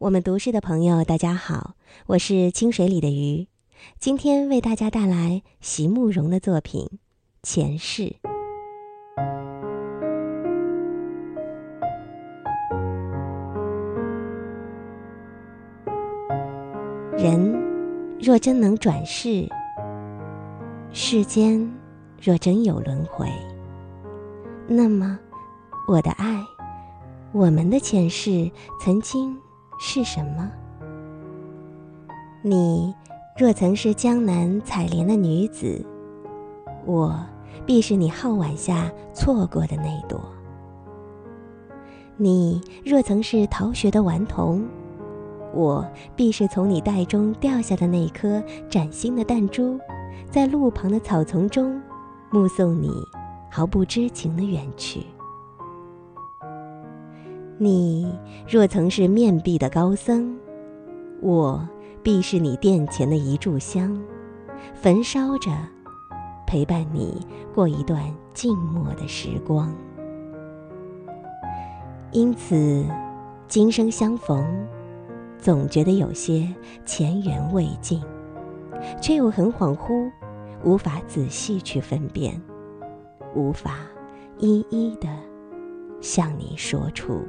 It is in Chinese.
我们读诗的朋友，大家好，我是清水里的鱼，今天为大家带来席慕容的作品《前世》。人若真能转世，世间若真有轮回，那么我的爱，我们的前世曾经。是什么？你若曾是江南采莲的女子，我必是你皓晚下错过的那朵；你若曾是逃学的顽童，我必是从你袋中掉下的那颗崭新的弹珠，在路旁的草丛中目送你毫不知情的远去。你若曾是面壁的高僧，我必是你殿前的一炷香，焚烧着，陪伴你过一段静默的时光。因此，今生相逢，总觉得有些前缘未尽，却又很恍惚，无法仔细去分辨，无法一一的向你说出。